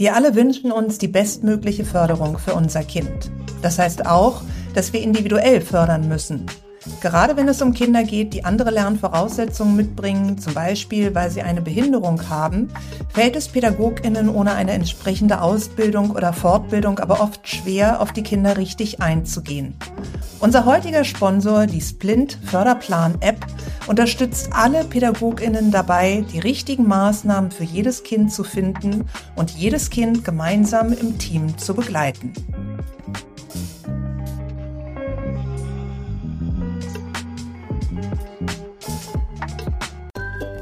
Wir alle wünschen uns die bestmögliche Förderung für unser Kind. Das heißt auch, dass wir individuell fördern müssen. Gerade wenn es um Kinder geht, die andere Lernvoraussetzungen mitbringen, zum Beispiel weil sie eine Behinderung haben, fällt es Pädagoginnen ohne eine entsprechende Ausbildung oder Fortbildung aber oft schwer, auf die Kinder richtig einzugehen. Unser heutiger Sponsor, die Splint Förderplan App, unterstützt alle Pädagoginnen dabei, die richtigen Maßnahmen für jedes Kind zu finden und jedes Kind gemeinsam im Team zu begleiten.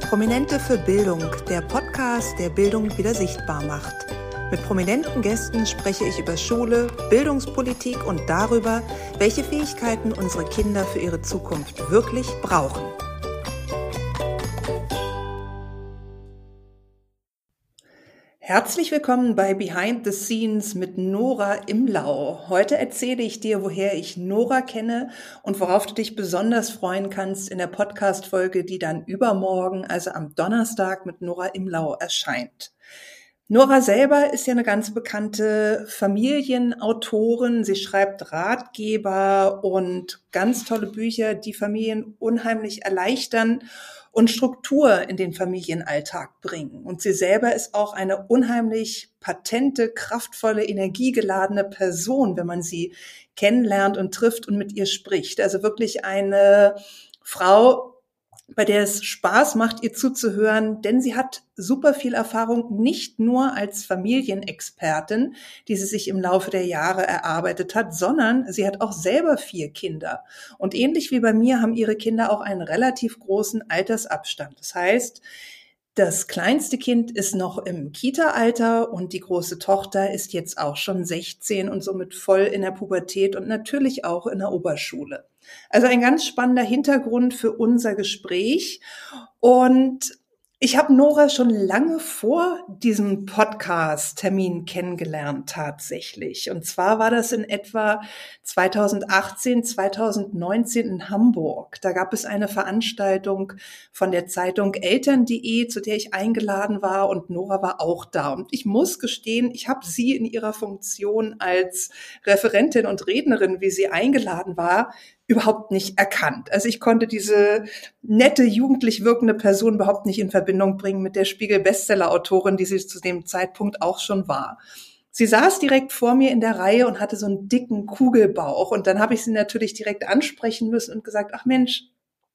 Prominente für Bildung, der Podcast, der Bildung wieder sichtbar macht. Mit prominenten Gästen spreche ich über Schule, Bildungspolitik und darüber, welche Fähigkeiten unsere Kinder für ihre Zukunft wirklich brauchen. Herzlich willkommen bei Behind the Scenes mit Nora Imlau. Heute erzähle ich dir, woher ich Nora kenne und worauf du dich besonders freuen kannst in der Podcast-Folge, die dann übermorgen, also am Donnerstag mit Nora Imlau erscheint. Nora selber ist ja eine ganz bekannte Familienautorin. Sie schreibt Ratgeber und ganz tolle Bücher, die Familien unheimlich erleichtern und Struktur in den Familienalltag bringen. Und sie selber ist auch eine unheimlich patente, kraftvolle, energiegeladene Person, wenn man sie kennenlernt und trifft und mit ihr spricht. Also wirklich eine Frau, bei der es Spaß macht, ihr zuzuhören, denn sie hat super viel Erfahrung, nicht nur als Familienexpertin, die sie sich im Laufe der Jahre erarbeitet hat, sondern sie hat auch selber vier Kinder. Und ähnlich wie bei mir haben ihre Kinder auch einen relativ großen Altersabstand. Das heißt, das kleinste Kind ist noch im Kita-Alter und die große Tochter ist jetzt auch schon 16 und somit voll in der Pubertät und natürlich auch in der Oberschule. Also ein ganz spannender Hintergrund für unser Gespräch. Und ich habe Nora schon lange vor diesem Podcast-Termin kennengelernt tatsächlich. Und zwar war das in etwa 2018, 2019 in Hamburg. Da gab es eine Veranstaltung von der Zeitung Eltern.de, zu der ich eingeladen war und Nora war auch da. Und ich muss gestehen, ich habe sie in ihrer Funktion als Referentin und Rednerin, wie sie eingeladen war, überhaupt nicht erkannt. Also ich konnte diese nette, jugendlich wirkende Person überhaupt nicht in Verbindung bringen mit der Spiegel-Bestseller-Autorin, die sie zu dem Zeitpunkt auch schon war. Sie saß direkt vor mir in der Reihe und hatte so einen dicken Kugelbauch. Und dann habe ich sie natürlich direkt ansprechen müssen und gesagt, ach Mensch,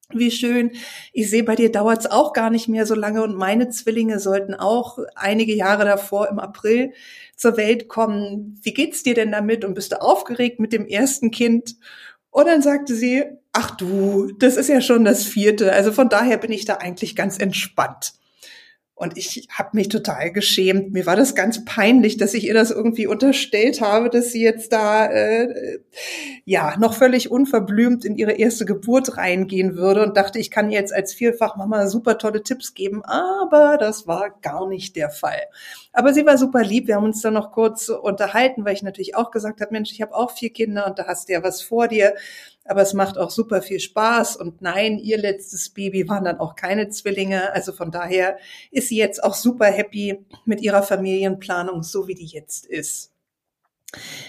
wie schön. Ich sehe, bei dir dauert's auch gar nicht mehr so lange und meine Zwillinge sollten auch einige Jahre davor im April zur Welt kommen. Wie geht's dir denn damit und bist du aufgeregt mit dem ersten Kind? Und dann sagte sie, ach du, das ist ja schon das vierte. Also von daher bin ich da eigentlich ganz entspannt. Und ich habe mich total geschämt. Mir war das ganz peinlich, dass ich ihr das irgendwie unterstellt habe, dass sie jetzt da äh, ja noch völlig unverblümt in ihre erste Geburt reingehen würde und dachte, ich kann ihr jetzt als Vielfachmama super tolle Tipps geben. Aber das war gar nicht der Fall. Aber sie war super lieb. Wir haben uns dann noch kurz unterhalten, weil ich natürlich auch gesagt habe, Mensch, ich habe auch vier Kinder und da hast du ja was vor dir aber es macht auch super viel Spaß. Und nein, ihr letztes Baby waren dann auch keine Zwillinge. Also von daher ist sie jetzt auch super happy mit ihrer Familienplanung, so wie die jetzt ist.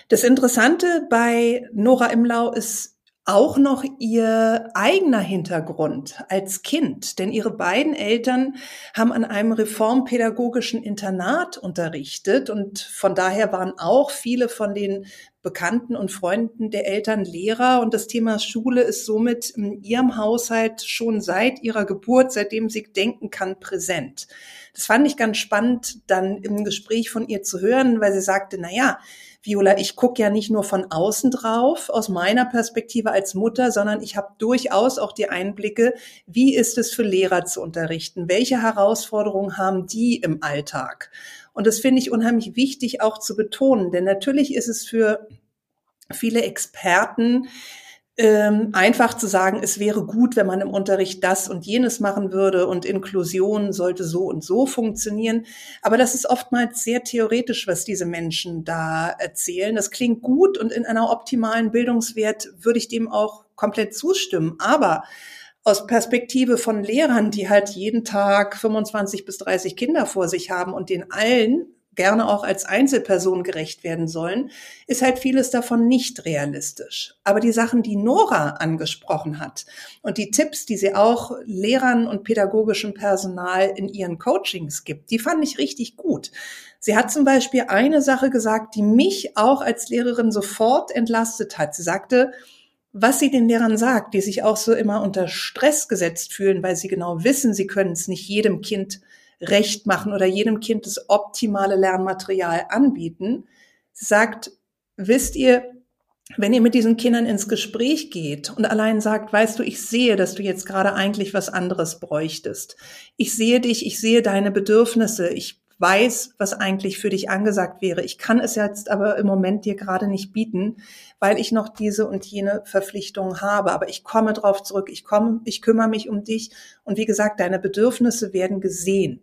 Das Interessante bei Nora Imlau ist auch noch ihr eigener Hintergrund als Kind, denn ihre beiden Eltern haben an einem reformpädagogischen Internat unterrichtet und von daher waren auch viele von den Bekannten und Freunden der Eltern Lehrer und das Thema Schule ist somit in ihrem Haushalt schon seit ihrer Geburt, seitdem sie denken kann, präsent. Das fand ich ganz spannend, dann im Gespräch von ihr zu hören, weil sie sagte, na ja, Viola, ich gucke ja nicht nur von außen drauf, aus meiner Perspektive als Mutter, sondern ich habe durchaus auch die Einblicke, wie ist es für Lehrer zu unterrichten? Welche Herausforderungen haben die im Alltag? Und das finde ich unheimlich wichtig auch zu betonen, denn natürlich ist es für viele Experten ähm, einfach zu sagen, es wäre gut, wenn man im Unterricht das und jenes machen würde und Inklusion sollte so und so funktionieren. Aber das ist oftmals sehr theoretisch, was diese Menschen da erzählen. Das klingt gut und in einer optimalen Bildungswert würde ich dem auch komplett zustimmen. Aber aus Perspektive von Lehrern, die halt jeden Tag 25 bis 30 Kinder vor sich haben und den allen gerne auch als Einzelperson gerecht werden sollen, ist halt vieles davon nicht realistisch. Aber die Sachen, die Nora angesprochen hat und die Tipps, die sie auch Lehrern und pädagogischem Personal in ihren Coachings gibt, die fand ich richtig gut. Sie hat zum Beispiel eine Sache gesagt, die mich auch als Lehrerin sofort entlastet hat. Sie sagte, was sie den Lehrern sagt, die sich auch so immer unter Stress gesetzt fühlen, weil sie genau wissen, sie können es nicht jedem Kind recht machen oder jedem Kind das optimale Lernmaterial anbieten, sagt, wisst ihr, wenn ihr mit diesen Kindern ins Gespräch geht und allein sagt, weißt du, ich sehe, dass du jetzt gerade eigentlich was anderes bräuchtest. Ich sehe dich, ich sehe deine Bedürfnisse, ich weiß, was eigentlich für dich angesagt wäre. Ich kann es jetzt aber im Moment dir gerade nicht bieten, weil ich noch diese und jene Verpflichtung habe. Aber ich komme drauf zurück. Ich komme, ich kümmere mich um dich. Und wie gesagt, deine Bedürfnisse werden gesehen.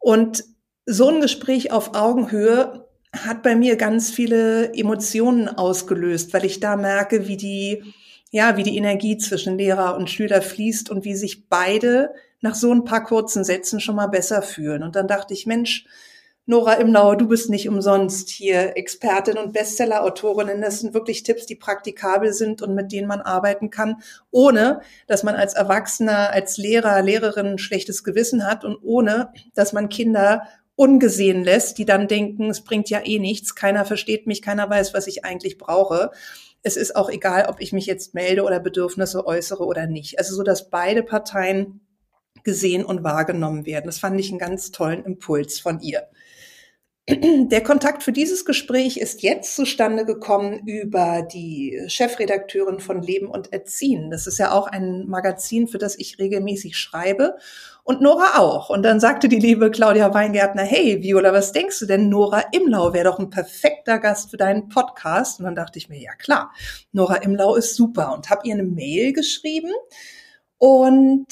Und so ein Gespräch auf Augenhöhe hat bei mir ganz viele Emotionen ausgelöst, weil ich da merke, wie die, ja, wie die Energie zwischen Lehrer und Schüler fließt und wie sich beide nach so ein paar kurzen Sätzen schon mal besser fühlen. Und dann dachte ich, Mensch, Nora Imlau, du bist nicht umsonst hier Expertin und Bestseller-Autorin. Das sind wirklich Tipps, die praktikabel sind und mit denen man arbeiten kann, ohne dass man als Erwachsener, als Lehrer, Lehrerin ein schlechtes Gewissen hat und ohne dass man Kinder ungesehen lässt, die dann denken, es bringt ja eh nichts, keiner versteht mich, keiner weiß, was ich eigentlich brauche. Es ist auch egal, ob ich mich jetzt melde oder Bedürfnisse äußere oder nicht. Also so, dass beide Parteien gesehen und wahrgenommen werden. Das fand ich einen ganz tollen Impuls von ihr. Der Kontakt für dieses Gespräch ist jetzt zustande gekommen über die Chefredakteurin von Leben und Erziehen. Das ist ja auch ein Magazin, für das ich regelmäßig schreibe und Nora auch. Und dann sagte die liebe Claudia Weingärtner, hey Viola, was denkst du denn, Nora Imlau wäre doch ein perfekter Gast für deinen Podcast? Und dann dachte ich mir, ja klar, Nora Imlau ist super und habe ihr eine Mail geschrieben und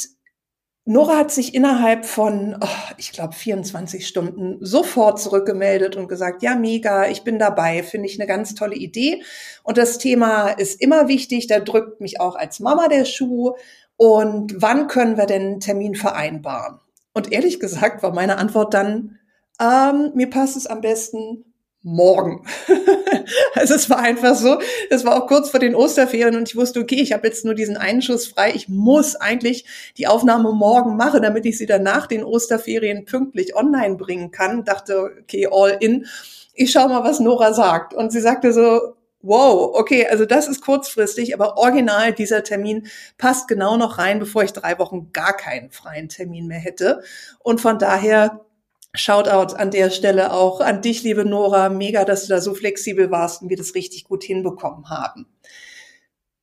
Nora hat sich innerhalb von, oh, ich glaube, 24 Stunden sofort zurückgemeldet und gesagt, ja, mega, ich bin dabei, finde ich eine ganz tolle Idee. Und das Thema ist immer wichtig, da drückt mich auch als Mama der Schuh. Und wann können wir denn einen Termin vereinbaren? Und ehrlich gesagt war meine Antwort dann, ähm, mir passt es am besten morgen. also es war einfach so, das war auch kurz vor den Osterferien und ich wusste, okay, ich habe jetzt nur diesen einen Schuss frei. Ich muss eigentlich die Aufnahme morgen machen, damit ich sie dann nach den Osterferien pünktlich online bringen kann. Dachte, okay, all in. Ich schau mal, was Nora sagt. Und sie sagte so, wow, okay, also das ist kurzfristig, aber original dieser Termin passt genau noch rein, bevor ich drei Wochen gar keinen freien Termin mehr hätte. Und von daher Shoutout an der Stelle auch an dich, liebe Nora. Mega, dass du da so flexibel warst und wir das richtig gut hinbekommen haben.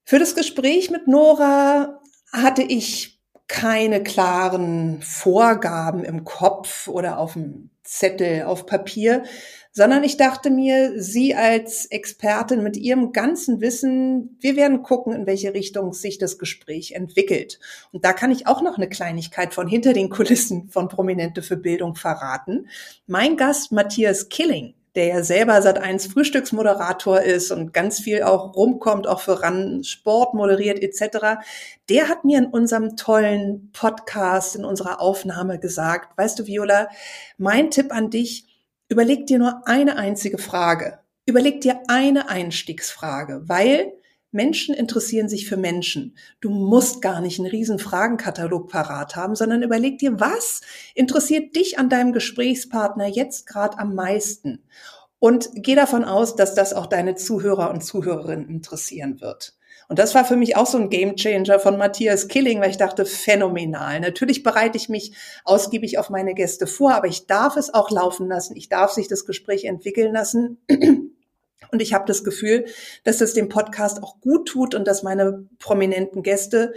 Für das Gespräch mit Nora hatte ich keine klaren Vorgaben im Kopf oder auf dem Zettel, auf Papier, sondern ich dachte mir, Sie als Expertin mit Ihrem ganzen Wissen, wir werden gucken, in welche Richtung sich das Gespräch entwickelt. Und da kann ich auch noch eine Kleinigkeit von hinter den Kulissen von Prominente für Bildung verraten. Mein Gast Matthias Killing, der ja selber seit eins Frühstücksmoderator ist und ganz viel auch rumkommt, auch für RAN Sport moderiert etc., der hat mir in unserem tollen Podcast, in unserer Aufnahme gesagt, weißt du, Viola, mein Tipp an dich, Überleg dir nur eine einzige Frage. Überleg dir eine Einstiegsfrage, weil Menschen interessieren sich für Menschen. Du musst gar nicht einen riesen Fragenkatalog parat haben, sondern überleg dir, was interessiert dich an deinem Gesprächspartner jetzt gerade am meisten? Und geh davon aus, dass das auch deine Zuhörer und Zuhörerinnen interessieren wird. Und das war für mich auch so ein Gamechanger von Matthias Killing, weil ich dachte, phänomenal. Natürlich bereite ich mich ausgiebig auf meine Gäste vor, aber ich darf es auch laufen lassen. Ich darf sich das Gespräch entwickeln lassen. Und ich habe das Gefühl, dass es dem Podcast auch gut tut und dass meine prominenten Gäste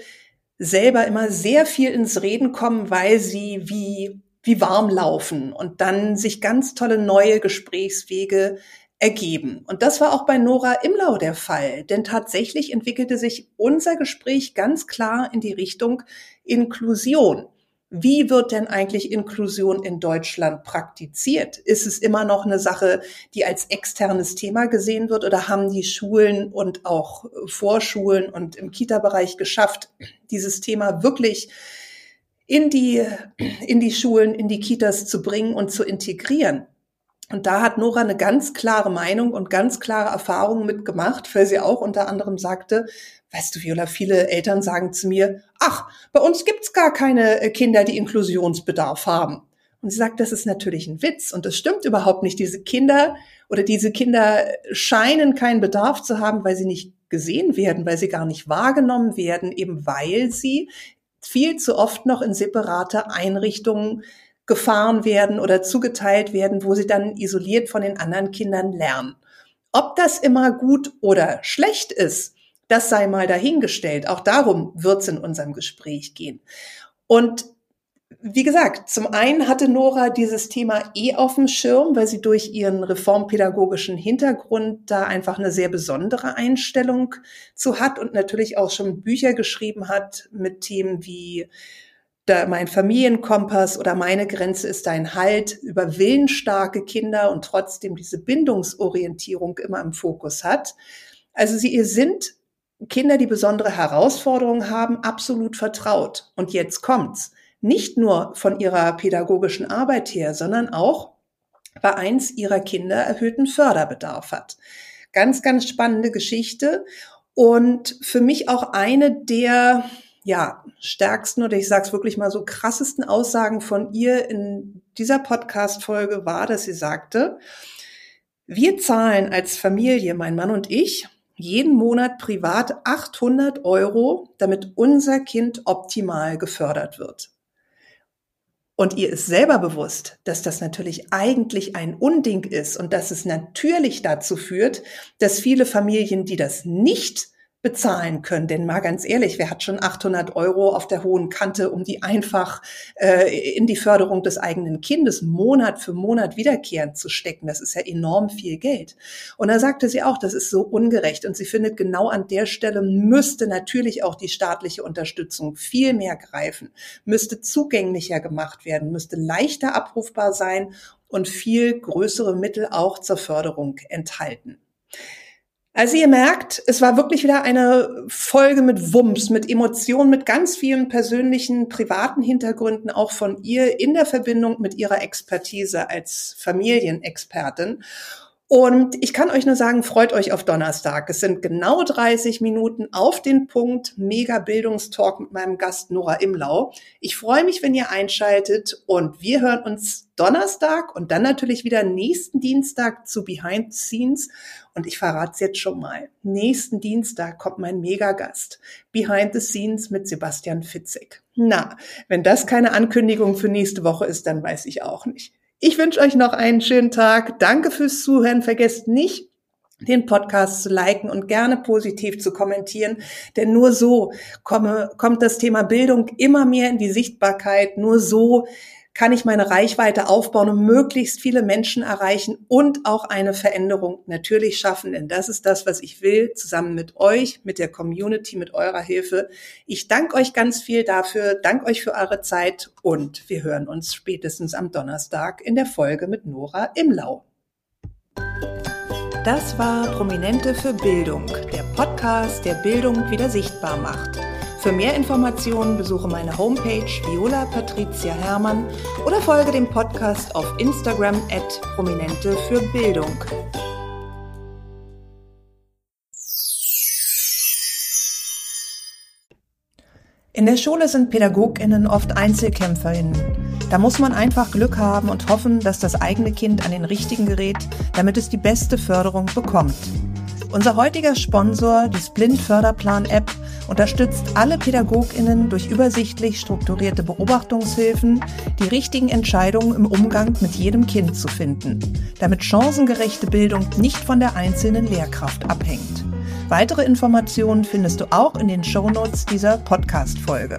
selber immer sehr viel ins Reden kommen, weil sie wie wie warm laufen und dann sich ganz tolle neue Gesprächswege ergeben. Und das war auch bei Nora Imlau der Fall, denn tatsächlich entwickelte sich unser Gespräch ganz klar in die Richtung Inklusion. Wie wird denn eigentlich Inklusion in Deutschland praktiziert? Ist es immer noch eine Sache, die als externes Thema gesehen wird oder haben die Schulen und auch Vorschulen und im Kita-Bereich geschafft, dieses Thema wirklich in die, in die Schulen, in die Kitas zu bringen und zu integrieren? Und da hat Nora eine ganz klare Meinung und ganz klare Erfahrungen mitgemacht, weil sie auch unter anderem sagte, weißt du, Viola, viele Eltern sagen zu mir, ach, bei uns gibt's gar keine äh, Kinder, die Inklusionsbedarf haben. Und sie sagt, das ist natürlich ein Witz und das stimmt überhaupt nicht. Diese Kinder oder diese Kinder scheinen keinen Bedarf zu haben, weil sie nicht gesehen werden, weil sie gar nicht wahrgenommen werden, eben weil sie viel zu oft noch in separate Einrichtungen gefahren werden oder zugeteilt werden, wo sie dann isoliert von den anderen Kindern lernen. Ob das immer gut oder schlecht ist, das sei mal dahingestellt. Auch darum wird es in unserem Gespräch gehen. Und wie gesagt, zum einen hatte Nora dieses Thema eh auf dem Schirm, weil sie durch ihren reformpädagogischen Hintergrund da einfach eine sehr besondere Einstellung zu hat und natürlich auch schon Bücher geschrieben hat mit Themen wie mein Familienkompass oder meine Grenze ist dein Halt über willensstarke Kinder und trotzdem diese Bindungsorientierung immer im Fokus hat. Also sie ihr sind Kinder, die besondere Herausforderungen haben, absolut vertraut. Und jetzt kommt's nicht nur von ihrer pädagogischen Arbeit her, sondern auch bei eins ihrer Kinder erhöhten Förderbedarf hat. Ganz, ganz spannende Geschichte und für mich auch eine der ja, stärksten oder ich sage es wirklich mal so krassesten Aussagen von ihr in dieser Podcast-Folge war, dass sie sagte, wir zahlen als Familie, mein Mann und ich, jeden Monat privat 800 Euro, damit unser Kind optimal gefördert wird. Und ihr ist selber bewusst, dass das natürlich eigentlich ein Unding ist und dass es natürlich dazu führt, dass viele Familien, die das nicht bezahlen können. Denn mal ganz ehrlich, wer hat schon 800 Euro auf der hohen Kante, um die einfach äh, in die Förderung des eigenen Kindes Monat für Monat wiederkehrend zu stecken? Das ist ja enorm viel Geld. Und da sagte sie auch, das ist so ungerecht. Und sie findet, genau an der Stelle müsste natürlich auch die staatliche Unterstützung viel mehr greifen, müsste zugänglicher gemacht werden, müsste leichter abrufbar sein und viel größere Mittel auch zur Förderung enthalten. Also ihr merkt, es war wirklich wieder eine Folge mit Wumms, mit Emotionen, mit ganz vielen persönlichen, privaten Hintergründen auch von ihr in der Verbindung mit ihrer Expertise als Familienexpertin. Und ich kann euch nur sagen, freut euch auf Donnerstag. Es sind genau 30 Minuten auf den Punkt. Mega Bildungstalk mit meinem Gast Nora Imlau. Ich freue mich, wenn ihr einschaltet und wir hören uns Donnerstag und dann natürlich wieder nächsten Dienstag zu Behind the Scenes. Und ich verrate es jetzt schon mal. Nächsten Dienstag kommt mein Megagast. Behind the Scenes mit Sebastian Fitzek. Na, wenn das keine Ankündigung für nächste Woche ist, dann weiß ich auch nicht. Ich wünsche euch noch einen schönen Tag. Danke fürs Zuhören. Vergesst nicht, den Podcast zu liken und gerne positiv zu kommentieren, denn nur so komme, kommt das Thema Bildung immer mehr in die Sichtbarkeit. Nur so kann ich meine Reichweite aufbauen und möglichst viele Menschen erreichen und auch eine Veränderung natürlich schaffen. Denn das ist das, was ich will, zusammen mit euch, mit der Community, mit eurer Hilfe. Ich danke euch ganz viel dafür, danke euch für eure Zeit und wir hören uns spätestens am Donnerstag in der Folge mit Nora Imlau. Das war Prominente für Bildung, der Podcast, der Bildung wieder sichtbar macht. Für mehr Informationen besuche meine Homepage Viola Patricia Hermann oder folge dem Podcast auf Instagram at Prominente für Bildung. In der Schule sind Pädagoginnen oft Einzelkämpferinnen. Da muss man einfach Glück haben und hoffen, dass das eigene Kind an den richtigen gerät, damit es die beste Förderung bekommt. Unser heutiger Sponsor, die Splint Förderplan App, unterstützt alle PädagogInnen durch übersichtlich strukturierte Beobachtungshilfen, die richtigen Entscheidungen im Umgang mit jedem Kind zu finden, damit chancengerechte Bildung nicht von der einzelnen Lehrkraft abhängt. Weitere Informationen findest du auch in den Shownotes dieser Podcast-Folge.